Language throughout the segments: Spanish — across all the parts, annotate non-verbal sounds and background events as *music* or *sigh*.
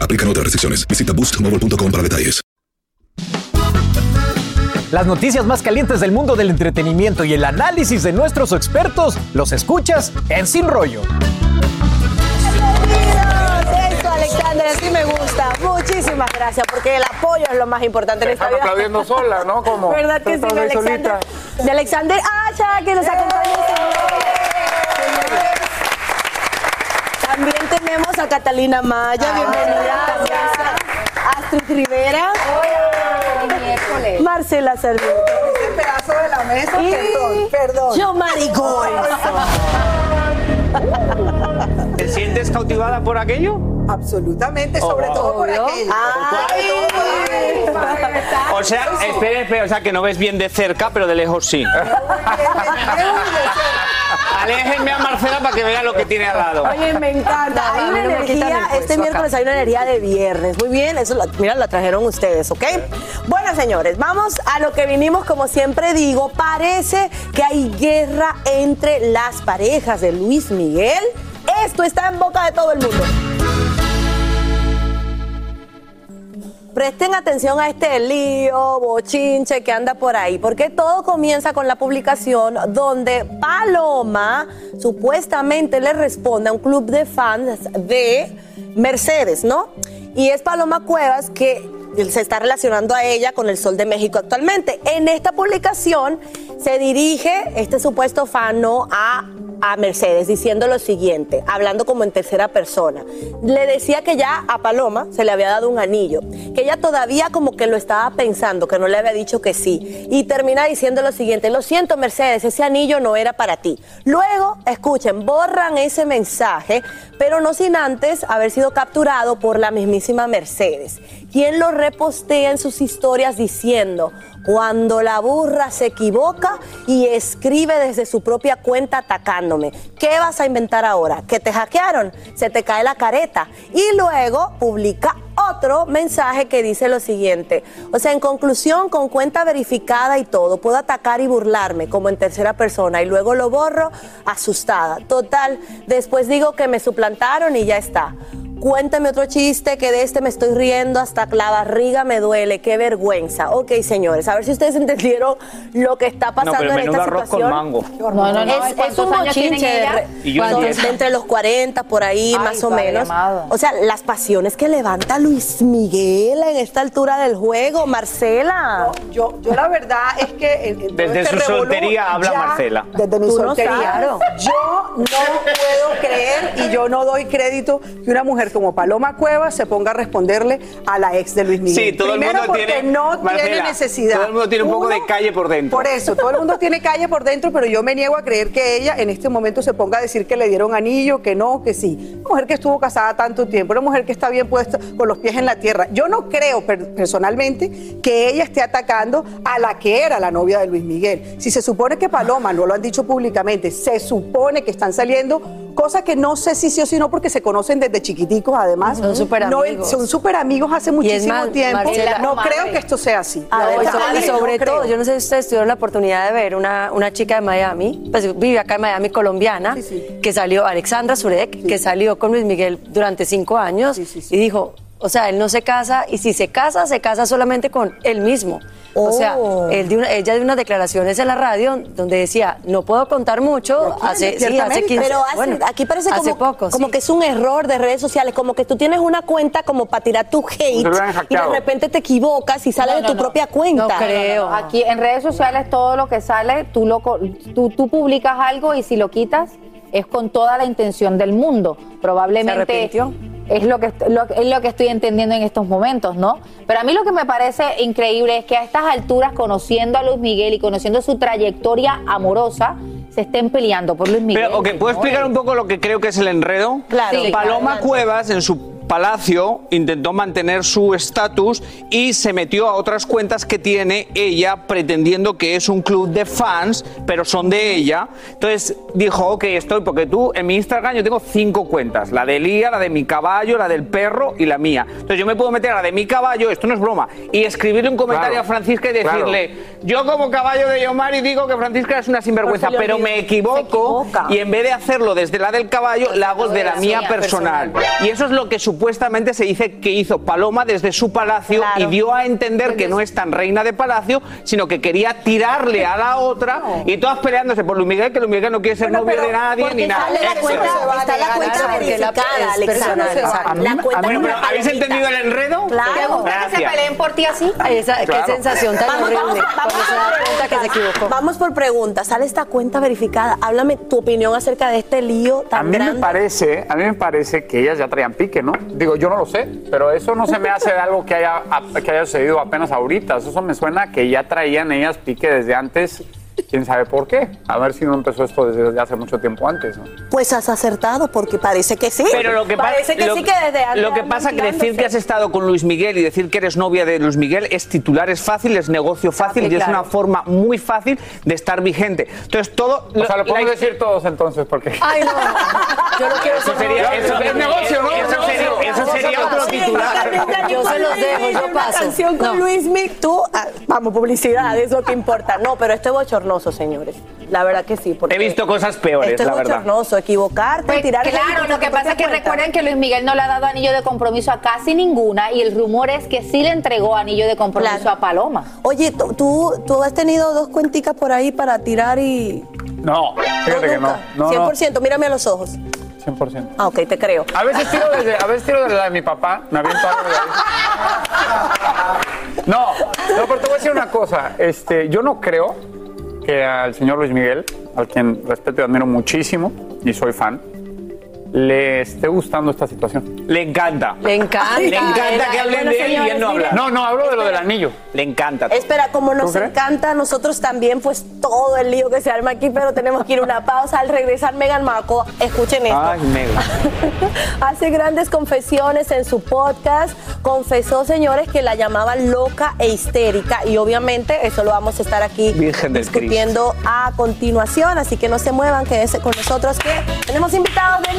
Aplican otras restricciones. Visita boostmobile.com para detalles. Las noticias más calientes del mundo del entretenimiento y el análisis de nuestros expertos los escuchas en Sin Rollo. Bienvenidos. Esto, Alexander, así me gusta. Muchísimas gracias, porque el apoyo es lo más importante en esta Están vida. aplaudiendo sola, ¿no? Como ¿Verdad que sí, Alexander? solita. De Alexander Acha, que nos acompaña. También tenemos a Catalina Maya, bienvenida. Astrid Rivera. Marcela Cervera. Ese pedazo de la mesa, Y perdón, perdón. Yo Marigol. ¿Te sientes cautivada por aquello? Absolutamente, sobre Oh. todo por Obvio. aquello. Ay. O sea, espera, espera, o sea, que no ves bien de cerca, pero de lejos sí. Aléjenme a Marcela para que vea lo que tiene al lado. Oye, me encanta. Hay una energía, este miércoles hay una energía de viernes. Muy bien, eso la, mira, la trajeron ustedes, ¿ok? Bueno, señores, vamos a lo que vinimos, como siempre digo. Parece que hay guerra entre las parejas de Luis Miguel. Esto está en boca de todo el mundo. Presten atención a este lío, bochinche que anda por ahí, porque todo comienza con la publicación donde Paloma supuestamente le responde a un club de fans de Mercedes, ¿no? Y es Paloma Cuevas que se está relacionando a ella con el Sol de México actualmente. En esta publicación se dirige este supuesto fan ¿no? a a Mercedes diciendo lo siguiente, hablando como en tercera persona. Le decía que ya a Paloma se le había dado un anillo, que ella todavía como que lo estaba pensando, que no le había dicho que sí. Y termina diciendo lo siguiente, lo siento Mercedes, ese anillo no era para ti. Luego, escuchen, borran ese mensaje, pero no sin antes haber sido capturado por la mismísima Mercedes, quien lo repostea en sus historias diciendo, cuando la burra se equivoca y escribe desde su propia cuenta atacándome. ¿Qué vas a inventar ahora? ¿Que te hackearon? Se te cae la careta. Y luego publica otro mensaje que dice lo siguiente. O sea, en conclusión, con cuenta verificada y todo, puedo atacar y burlarme como en tercera persona y luego lo borro asustada. Total, después digo que me suplantaron y ya está. Cuéntame otro chiste que de este me estoy riendo hasta la barriga me duele, qué vergüenza. Ok, señores, a ver si ustedes *laughs* entendieron lo que está No, pasando pero en esta arroz situación. con mango. No, no, no. Es, es ¿Cuántos un bochinche entre los 40 por ahí, Ay, más o menos. amado. O sea, las pasiones que levanta Luis Miguel en esta altura del juego, Marcela. Yo, yo la verdad es que en todo Desde este su revolú, soltería habla ya, Marcela. Desde mi no soltería. yo no puedo creer y yo no doy crédito que una mujer como Paloma Cuevas se ponga a responderle a la ex de Luis Miguel. Sí, todo el Primero mundo porque tiene- no tiene Marcela, necesidad. todo el mundo tiene un poco de calle por dentro. Por eso, todo el mundo tiene calle por dentro, pero yo me niego a creer que ella en este momento se ponga a decir que le dieron anillo, que no, que sí. Una mujer que estuvo casada tanto tiempo, una mujer que está bien puesta con los pies en la tierra. Yo no creo per- personalmente que ella esté atacando a la que era la novia de Luis Miguel. Si se supone que Paloma, no lo han dicho públicamente, se supone que están saliendo cosas que no sé si sí o si no porque se conocen desde chiquiticos. Además. Son súper No, amigos. son súper amigos hace muchísimo más, tiempo. Marcela, no madre. creo que esto sea así. Verdad, sobre, todo, yo no sé si ustedes tuvieron la oportunidad de ver una, una chica de Miami, pues vive acá en Miami, colombiana, que salió, Alexandra Zurek, que salió con Luis Miguel durante cinco años y dijo, o sea, él no se casa y si se casa, se casa solamente con él mismo. O sea, Oh. él dio una- ella dio unas declaraciones en la radio donde decía, no puedo contar mucho, hace, sí, hace 15 Pero hace- bueno, aquí parece hace como, poco, como sí. que es un error de redes sociales, como que tú tienes una cuenta como para tirar tu hate y de repente te equivocas y sale No, de tu no. propia cuenta. No creo. No, no, no. Aquí en redes sociales todo lo que sale, tú, lo, tú, tú publicas algo y si lo quitas es con toda la intención del mundo. Probablemente ¿Se arrepintió? Es lo que lo- es lo que estoy entendiendo en estos momentos, ¿no? Pero a mí lo que me parece increíble es que a estas alturas, conociendo a Luis Miguel y conociendo su trayectoria amorosa, se estén peleando por Luis Miguel. Pero, ok, ¿puedo explicar un poco lo que creo que es el enredo? Claro. Sí, Paloma. Cuevas en su palacio intentó mantener su estatus y se metió a otras cuentas que tiene ella pretendiendo que es un club de fans, pero son de ella. Entonces dijo, ok, estoy, porque tú en mi Instagram yo tengo cinco cuentas, la de Lía, la de mi caballo, la del perro y la mía. Entonces yo me puedo meter a la de mi caballo, esto no es broma, y escribirle un comentario Claro, a Francisca y decirle, yo como caballo de Yomari digo que Francisca es una sinvergüenza, Pues pero me equivoco y en vez de hacerlo desde la del caballo, la hago de la mía personal. Y eso es lo que supuestamente se dice que hizo Paloma desde su palacio y dio a entender que no es tan reina de palacio, sino que quería tirarle a la otra y todas peleándose por Luis Miguel, que Luis Miguel no quiere ser novio de nadie ni nada. sale la cuenta, es. está la cuenta verificada, Alexandra. personal, A mí- La a cuenta mí- no pero, me ¿Habéis entendido el enredo? Claro. ¿Te gusta que se peleen por ti así? Esa, Claro. Qué sensación tan Vamos, horrible. vamos, vamos se da cuenta que se equivocó. Vamos por preguntas. Sale esta cuenta verificada. Háblame tu opinión acerca de este lío A tan mí me grande. parece, a mí me parece que ellas ya traían pique, ¿no? Digo, yo no lo sé, pero eso no se me hace de algo que haya, que haya sucedido apenas ahorita. Eso me suena que ya traían ellas pique desde antes, quién sabe por qué. A ver si no empezó esto desde hace mucho tiempo antes, ¿no? Pues has acertado porque parece que sí. Pero lo que, pa- parece que lo- sí que desde antes Lo que pasa que decir que has estado con Luis Miguel y decir que eres novia de Luis Miguel es titular, es fácil, es negocio fácil y es claro. una forma muy fácil de estar vigente. Entonces todo... O sea, lo podemos decir todos entonces, porque... Ay, no. Yo no quiero Eso ser sería, eso, Es negocio, ¿no? Eso sería, eso sería otro Sí, titular. Yo se los dejo, yo paso. canción con No. Luis Miguel, tú, ah, vamos, publicidad, es lo que importa. No, pero esto es bochornoso, señores. La verdad que sí. Porque He visto cosas peores, esto es la verdad. bochornoso, equivocarte, Pues tirar claro, lo que pasa es que cuenta. recuerden que Luis Miguel no le ha dado anillo de compromiso a casi ninguna y el rumor es que sí le entregó anillo de compromiso Claro. a Paloma. Oye, ¿tú- ¿tú, has tenido dos cuenticas por ahí para tirar y... No, fíjate que no. nunca? No, no, 100%, mírame a los ojos. 100%. Ah, ok, te creo. A veces tiro desde, a veces tiro desde la de mi papá, me aviento algo de ahí. No, no, pero te voy a decir una cosa. Este, yo no creo al señor Luis Miguel, al quien respeto y admiro muchísimo, y soy fan, le esté gustando esta situación. Le encanta. Le encanta. Le encanta que hablen Bueno, de él y él no habla. No, no, hablo de lo del anillo. Le encanta. Espera, como nos encanta a nosotros también, pues todo el lío que se arma aquí, pero tenemos que ir a una pausa. Al regresar, Megan Marco, escuchen esto. Ay, Mega. *laughs* Hace grandes confesiones en su podcast. Confesó, señores, que la llamaban loca e histérica. Y obviamente eso lo vamos a estar aquí Virgen del discutiendo a continuación. Así que no se muevan, quédense con nosotros que tenemos invitados de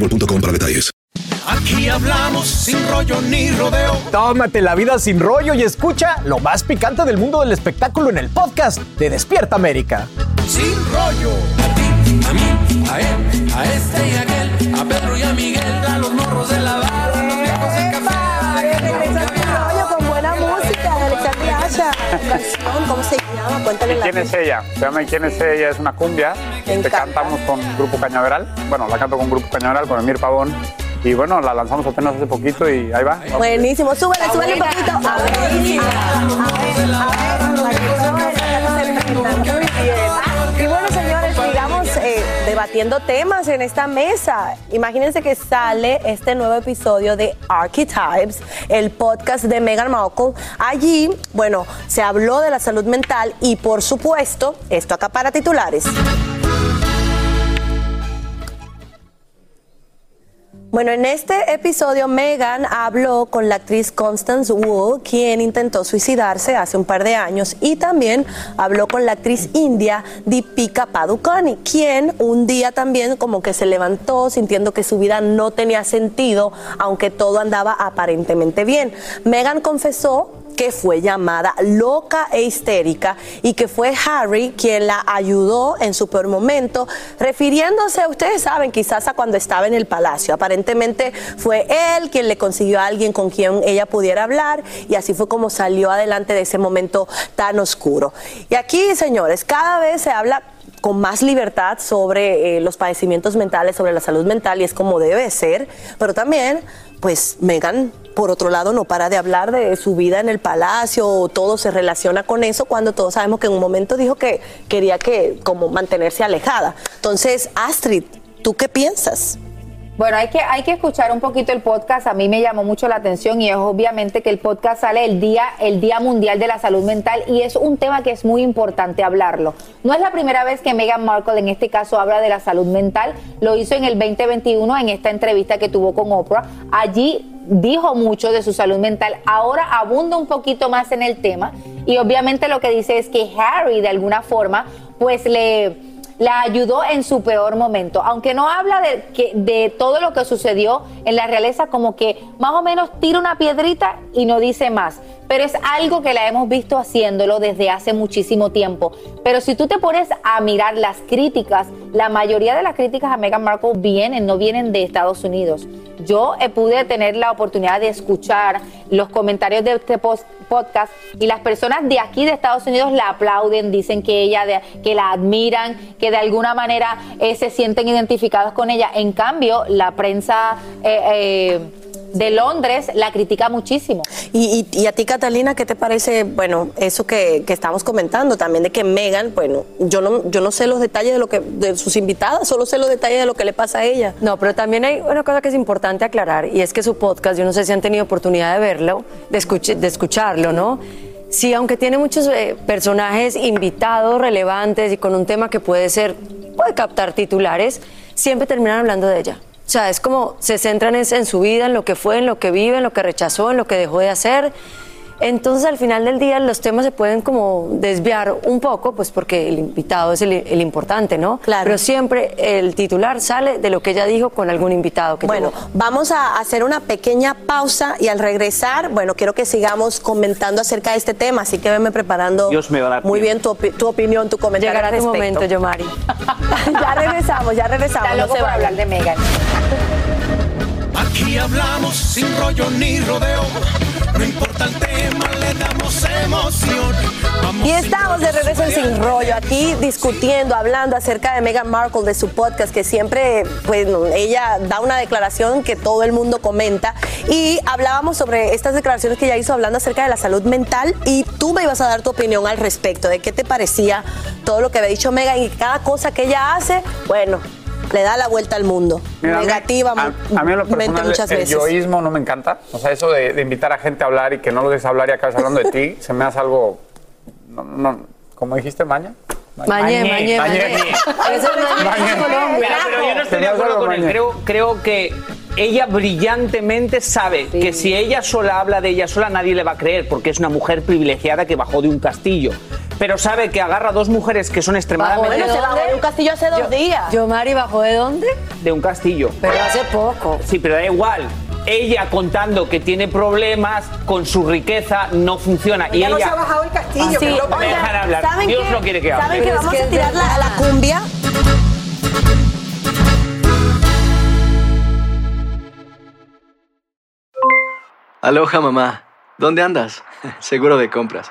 boostmobile.com para detalles. Aquí hablamos sin rollo ni rodeo. Tómate la vida sin rollo y escucha lo más picante del mundo del espectáculo en el podcast de Despierta América. Sin rollo. A ti, a mí, a él, a este y a aquel, a Pedro y a Miguel, a los morros de la barra, a los viejos del Canción, ¿Cómo se llama? Cuéntale ¿Y la quién es ella? Se llama ¿Y quién es ella? Es una cumbia. que cantamos con Grupo Cañaveral. Bueno, la canto con Grupo Cañaveral, con Emir Pavón. Y bueno, la lanzamos apenas hace poquito y ahí va. Buenísimo, súbele, súbele un poquito. A ver, a ver, a ver, debatiendo temas en esta mesa. Imagínense que sale este nuevo episodio de Archetypes, el podcast de Meghan Markle. Allí, bueno, se habló de la salud mental y, por supuesto, esto acá para titulares. Bueno, en este episodio Megan habló con la actriz Constance Wu, quien intentó suicidarse hace un par de años, y también habló con la actriz india Deepika Padukone, quien un día también como que se levantó sintiendo que su vida no tenía sentido, aunque todo andaba aparentemente bien. Megan confesó que fue llamada loca e histérica y que fue Harry quien la ayudó en su peor momento, refiriéndose, ustedes saben, quizás a cuando estaba en el palacio. Aparentemente fue él quien le consiguió a alguien con quien ella pudiera hablar y así fue como salió adelante de ese momento tan oscuro. Y aquí, señores, cada vez se habla con más libertad sobre eh, los padecimientos mentales, sobre la salud mental y es como debe ser, pero también pues Megan, por otro lado, no para de hablar de su vida en el palacio, todo se relaciona con eso, cuando todos sabemos que en un momento dijo que quería que como mantenerse alejada. Entonces, Astrid, ¿tú qué piensas? Bueno, hay que, hay que escuchar un poquito el podcast. A mí me llamó mucho la atención y es obviamente que el podcast sale el día, el día Mundial de la Salud Mental y es un tema que es muy importante hablarlo. No es la primera vez que Meghan Markle en este caso habla de la salud mental. Lo hizo en el 2021 en esta entrevista que tuvo con Oprah. Allí dijo mucho de su salud mental. Ahora abunda un poquito más en el tema y obviamente lo que dice es que Harry de alguna forma pues le la ayudó en su peor momento. Aunque no habla de, que, de todo lo que sucedió en la realeza, como que más o menos tira una piedrita y no dice más. Pero es algo que la hemos visto haciéndolo desde hace muchísimo tiempo. Pero si tú te pones a mirar las críticas, la mayoría de las críticas a Meghan Markle vienen, no vienen de Estados Unidos. Yo eh, pude tener la oportunidad de escuchar los comentarios de este podcast y las personas de aquí de Estados Unidos la aplauden, dicen que ella que la admiran, que de alguna manera eh, se sienten identificados con ella. En cambio, la prensa eh, de Londres la critica muchísimo. Y, y- y a ti, Catalina, ¿qué te parece, bueno, eso que, que estamos comentando también de que Megan, bueno, yo no, yo no sé los detalles de lo que de sus invitadas, solo sé los detalles de lo que le pasa a ella. No, pero también hay una cosa que es importante aclarar y es que su podcast, yo no sé si han tenido oportunidad de verlo, de, escuch- de escucharlo, ¿no? Sí, aunque tiene muchos eh, personajes invitados relevantes y con un tema que puede ser, puede captar titulares, siempre terminan hablando de ella. O sea, es como se centran en, en su vida, en lo que fue, en lo que vive, en lo que rechazó, en lo que dejó de hacer. Entonces, al final del día, los temas se pueden como desviar un poco, pues porque el invitado es el, el importante, ¿no? Claro. Pero siempre el titular sale de lo que ella dijo con algún invitado que Bueno, tuvo. vamos a hacer una pequeña pausa y al regresar, bueno, quiero que sigamos comentando acerca de este tema, así que venme preparando Dios me va a dar muy bien tu, opi- tu opinión, tu comentario. Llegará al tu momento, Yomari. *laughs* ya regresamos, ya regresamos. Está no loco se por vayan. hablar de Megan. Aquí hablamos sin rollo ni rodeo. No importa el tema, Y estamos de regreso en Sin Rollo, aquí discutiendo, hablando acerca de Meghan Markle, de su podcast, que siempre, pues, ella da una declaración que todo el mundo comenta. Y hablábamos sobre estas declaraciones que ella hizo hablando acerca de la salud mental. Y tú me ibas a dar tu opinión al respecto, de qué te parecía todo lo que había dicho Meghan y cada cosa que ella hace, bueno. Le da la vuelta al mundo. Mira, a Negativa, a, a mí en lo personal, muchas el veces. yoísmo no me encanta. O sea, eso de, de invitar a gente a hablar y que no lo dejes hablar y acabas hablando de ti, *laughs* se me hace algo. No, no, ¿Cómo dijiste, Maña? Mañé, mañé, mañé. Pero, yo no estoy de acuerdo con él. mañana. Creo, creo que ella brillantemente sabe que si ella sola habla de ella sola, nadie le va a creer, porque es una mujer privilegiada que bajó de un castillo. Pero sabe que agarra a dos mujeres que son extremadamente. Bueno, se bajó de un castillo hace dos días. ¿Yo, Mari, bajó de dónde? De un castillo. Pero hace poco. Sí, pero da igual. Ella contando que tiene problemas con su riqueza no funciona. y Ella no se ha bajado el castillo, Ah, que sí, me dejan hablar. ¿saben Dios qué? no quiere que hable. ¿Saben que vamos que a es tirar la, verdad. la cumbia? Aloha mamá, ¿dónde andas? *laughs* Seguro de compras.